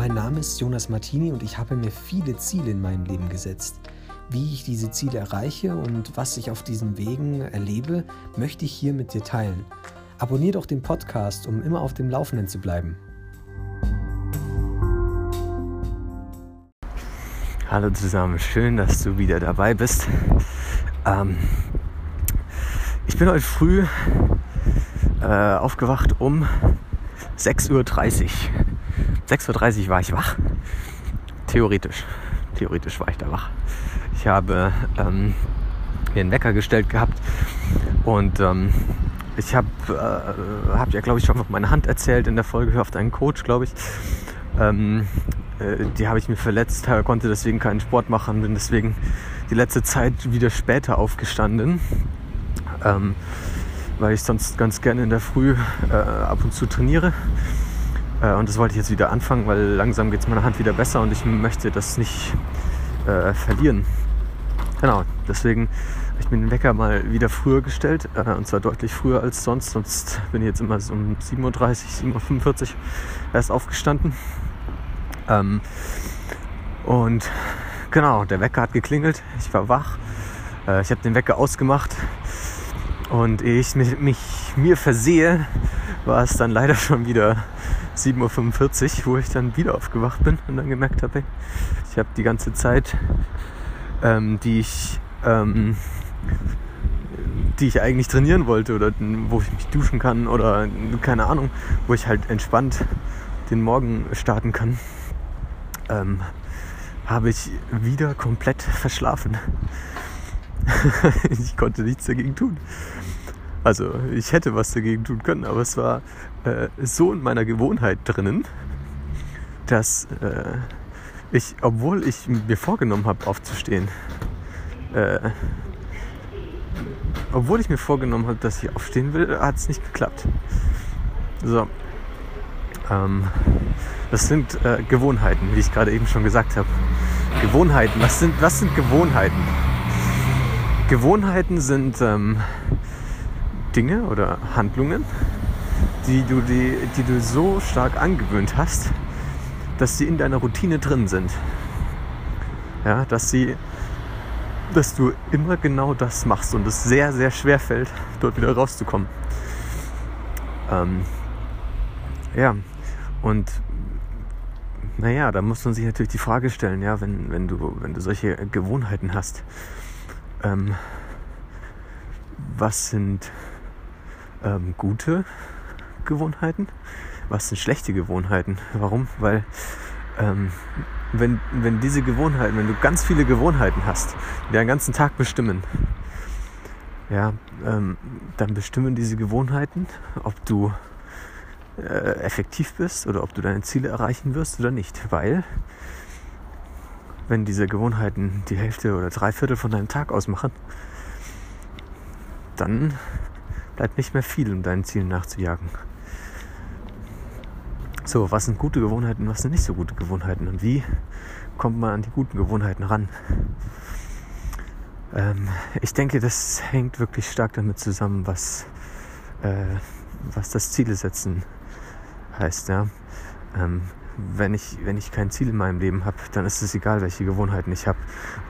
Mein Name ist Jonas Martini und ich habe mir viele Ziele in meinem Leben gesetzt. Wie ich diese Ziele erreiche und was ich auf diesen Wegen erlebe, möchte ich hier mit dir teilen. Abonnier doch den Podcast, um immer auf dem Laufenden zu bleiben. Hallo zusammen, schön, dass du wieder dabei bist. Ähm, ich bin heute früh äh, aufgewacht um 6.30 Uhr. 6.30 Uhr war ich wach. Theoretisch. Theoretisch war ich da wach. Ich habe ähm, mir einen Wecker gestellt gehabt und ähm, ich habe äh, hab ja, glaube ich, schon auf meine Hand erzählt in der Folge auf einen Coach, glaube ich. Ähm, äh, die habe ich mir verletzt, konnte deswegen keinen Sport machen, bin deswegen die letzte Zeit wieder später aufgestanden, ähm, weil ich sonst ganz gerne in der Früh äh, ab und zu trainiere. Äh, und das wollte ich jetzt wieder anfangen, weil langsam geht es meiner Hand wieder besser und ich möchte das nicht äh, verlieren. Genau, deswegen habe ich mir den Wecker mal wieder früher gestellt äh, und zwar deutlich früher als sonst. Sonst bin ich jetzt immer so um 7.30 Uhr, 7.45 Uhr erst aufgestanden. Ähm, und genau, der Wecker hat geklingelt, ich war wach, äh, ich habe den Wecker ausgemacht und ich mich, mich mir versehe, war es dann leider schon wieder 7.45 Uhr, wo ich dann wieder aufgewacht bin und dann gemerkt habe, ich habe die ganze Zeit, ähm, die ich ähm, die ich eigentlich trainieren wollte oder wo ich mich duschen kann oder keine Ahnung, wo ich halt entspannt den Morgen starten kann, ähm, habe ich wieder komplett verschlafen. ich konnte nichts dagegen tun. Also ich hätte was dagegen tun können, aber es war äh, so in meiner Gewohnheit drinnen, dass äh, ich, obwohl ich mir vorgenommen habe, aufzustehen, äh, obwohl ich mir vorgenommen habe, dass ich aufstehen will, hat es nicht geklappt. So. Ähm, das sind äh, Gewohnheiten, wie ich gerade eben schon gesagt habe. Gewohnheiten, was sind, was sind Gewohnheiten? Gewohnheiten sind ähm, Dinge oder Handlungen, die du, die, die du so stark angewöhnt hast, dass sie in deiner Routine drin sind. Ja, dass sie, dass du immer genau das machst und es sehr, sehr schwer fällt, dort wieder rauszukommen. Ähm, ja, und naja, da muss man sich natürlich die Frage stellen, ja, wenn, wenn, du, wenn du solche Gewohnheiten hast, ähm, was sind ähm, gute Gewohnheiten, was sind schlechte Gewohnheiten. Warum? Weil ähm, wenn, wenn diese Gewohnheiten, wenn du ganz viele Gewohnheiten hast, die deinen ganzen Tag bestimmen, ja, ähm, dann bestimmen diese Gewohnheiten, ob du äh, effektiv bist oder ob du deine Ziele erreichen wirst oder nicht. Weil wenn diese Gewohnheiten die Hälfte oder drei Viertel von deinem Tag ausmachen, dann bleibt nicht mehr viel, um deinen Zielen nachzujagen. So, was sind gute Gewohnheiten, was sind nicht so gute Gewohnheiten und wie kommt man an die guten Gewohnheiten ran? Ähm, ich denke, das hängt wirklich stark damit zusammen, was, äh, was das Ziele setzen heißt. Ja? Ähm, wenn, ich, wenn ich kein Ziel in meinem Leben habe, dann ist es egal, welche Gewohnheiten ich habe,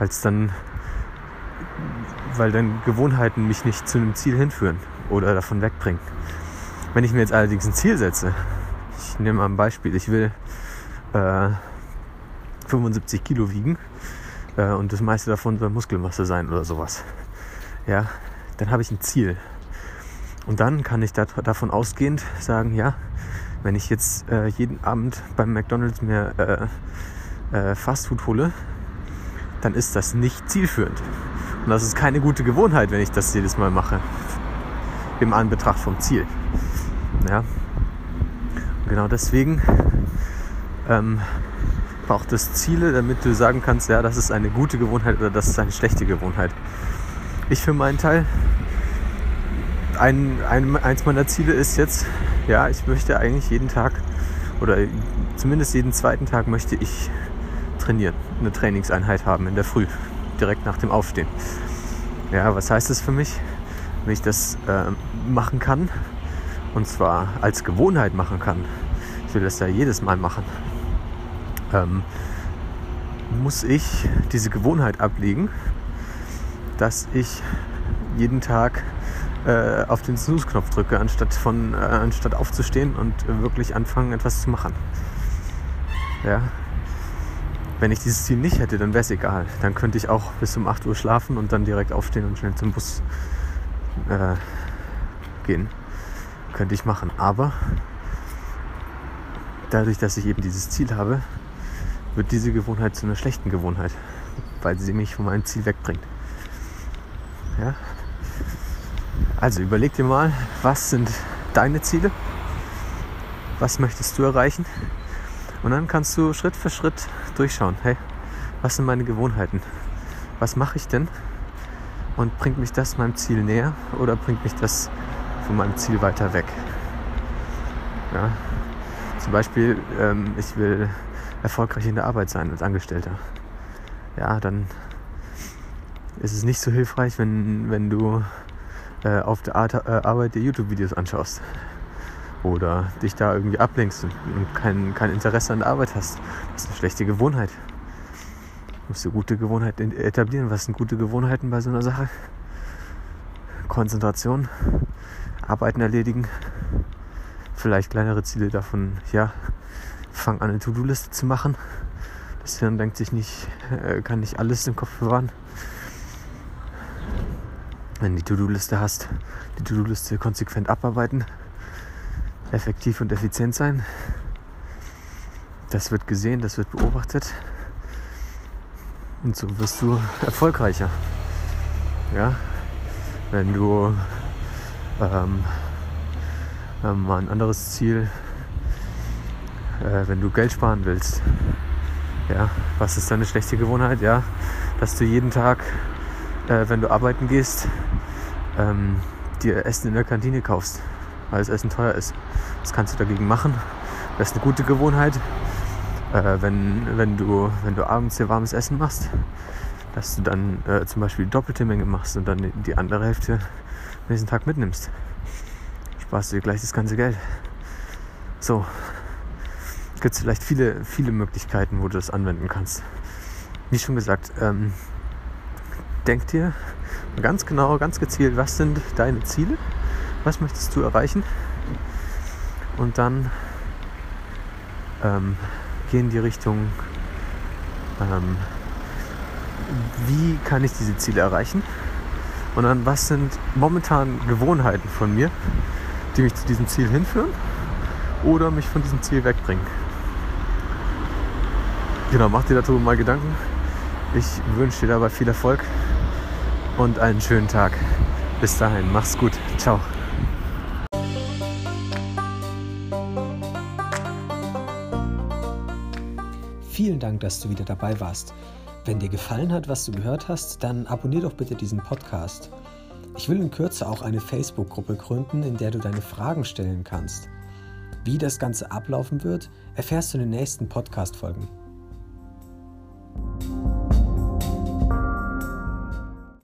weil es dann weil dann Gewohnheiten mich nicht zu einem Ziel hinführen oder davon wegbringen. Wenn ich mir jetzt allerdings ein Ziel setze, ich nehme mal ein Beispiel, ich will äh, 75 Kilo wiegen äh, und das meiste davon soll Muskelmasse sein oder sowas. Ja, dann habe ich ein Ziel. Und dann kann ich da, davon ausgehend sagen, ja, wenn ich jetzt äh, jeden Abend beim McDonald's mir äh, äh, Fastfood hole, dann ist das nicht zielführend. Und das ist keine gute Gewohnheit, wenn ich das jedes Mal mache. Im Anbetracht vom Ziel. Ja. Genau deswegen ähm, braucht es Ziele, damit du sagen kannst, ja, das ist eine gute Gewohnheit oder das ist eine schlechte Gewohnheit. Ich für meinen Teil, ein, ein, eins meiner Ziele ist jetzt, ja, ich möchte eigentlich jeden Tag oder zumindest jeden zweiten Tag möchte ich trainieren, eine Trainingseinheit haben in der Früh direkt nach dem Aufstehen. Ja, was heißt das für mich? Wenn ich das äh, machen kann, und zwar als Gewohnheit machen kann, ich will das ja jedes Mal machen, ähm, muss ich diese Gewohnheit ablegen, dass ich jeden Tag äh, auf den Snooze-Knopf drücke, anstatt, von, äh, anstatt aufzustehen und wirklich anfangen, etwas zu machen. Ja. Wenn ich dieses Ziel nicht hätte, dann wäre es egal. Dann könnte ich auch bis um 8 Uhr schlafen und dann direkt aufstehen und schnell zum Bus äh, gehen. Könnte ich machen. Aber dadurch, dass ich eben dieses Ziel habe, wird diese Gewohnheit zu einer schlechten Gewohnheit, weil sie mich von meinem Ziel wegbringt. Ja? Also überleg dir mal, was sind deine Ziele? Was möchtest du erreichen? Und dann kannst du Schritt für Schritt durchschauen. Hey, was sind meine Gewohnheiten? Was mache ich denn? Und bringt mich das meinem Ziel näher oder bringt mich das von meinem Ziel weiter weg? Ja, zum Beispiel, ähm, ich will erfolgreich in der Arbeit sein als Angestellter. Ja, dann ist es nicht so hilfreich, wenn, wenn du äh, auf der Art, äh, Arbeit dir YouTube-Videos anschaust oder dich da irgendwie ablenkst und, und kein, kein Interesse an der Arbeit hast. Das ist eine schlechte Gewohnheit. Musst du gute Gewohnheiten etablieren. Was sind gute Gewohnheiten bei so einer Sache? Konzentration, Arbeiten erledigen, vielleicht kleinere Ziele davon, ja, fang an eine To-Do-Liste zu machen. Das Hirn denkt sich nicht, äh, kann nicht alles im Kopf bewahren. Wenn du die To-Do-Liste hast, die To-Do-Liste konsequent abarbeiten, effektiv und effizient sein. Das wird gesehen, das wird beobachtet. Und so wirst du erfolgreicher. Ja, wenn du ähm, ähm, mal ein anderes Ziel, äh, wenn du Geld sparen willst. Ja, was ist deine schlechte Gewohnheit? Ja, dass du jeden Tag, äh, wenn du arbeiten gehst, ähm, dir Essen in der Kantine kaufst, weil das Essen teuer ist. Das kannst du dagegen machen. Das ist eine gute Gewohnheit. Äh, wenn, wenn, du, wenn du abends dir warmes Essen machst, dass du dann äh, zum Beispiel die doppelte Menge machst und dann die andere Hälfte nächsten Tag mitnimmst sparst du dir gleich das ganze Geld. So, gibt es vielleicht viele, viele Möglichkeiten, wo du das anwenden kannst. Wie schon gesagt, ähm, denk dir ganz genau, ganz gezielt, was sind deine Ziele, was möchtest du erreichen und dann ähm, geh in die Richtung, ähm, wie kann ich diese Ziele erreichen und dann was sind momentan Gewohnheiten von mir, die mich zu diesem Ziel hinführen oder mich von diesem Ziel wegbringen. Genau, mach dir dazu mal Gedanken. Ich wünsche dir dabei viel Erfolg und einen schönen Tag. Bis dahin, mach's gut. Ciao. Dank, dass du wieder dabei warst. Wenn dir gefallen hat, was du gehört hast, dann abonnier doch bitte diesen Podcast. Ich will in Kürze auch eine Facebook-Gruppe gründen, in der du deine Fragen stellen kannst. Wie das Ganze ablaufen wird, erfährst du in den nächsten Podcast-Folgen.